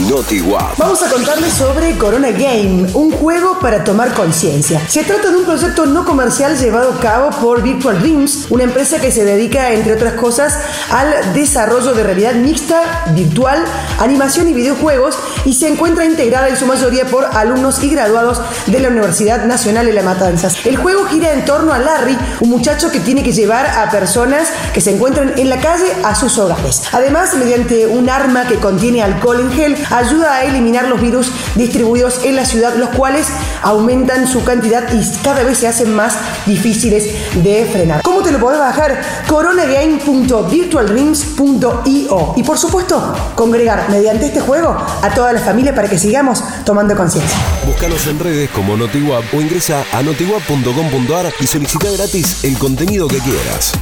NotiWap. Vamos a contarles sobre Corona Game, un juego para tomar conciencia. Se trata de un proyecto no comercial llevado a cabo por Virtual Dreams, una empresa que se dedica, entre otras cosas, al desarrollo de realidad mixta, virtual, animación y videojuegos y se encuentra integrada en su mayoría por alumnos y graduados de la Universidad Nacional de La Matanzas. El juego gira en torno a Larry, un muchacho que tiene que llevar a personas que se encuentran en la calle a sus hogares. Además, mediante un arma que contiene alcohol en gel, ayuda a eliminar los virus distribuidos en la ciudad, los cuales aumentan su cantidad y cada vez se hacen más difíciles de frenar. ¿Cómo te lo podés bajar? coronagame.virtualdreams.io y por supuesto, congregar mediante este juego a toda la familia para que sigamos tomando conciencia. Búscanos en redes como NotiWap o ingresa a notiwap.com.ar y solicita gratis el contenido que quieras.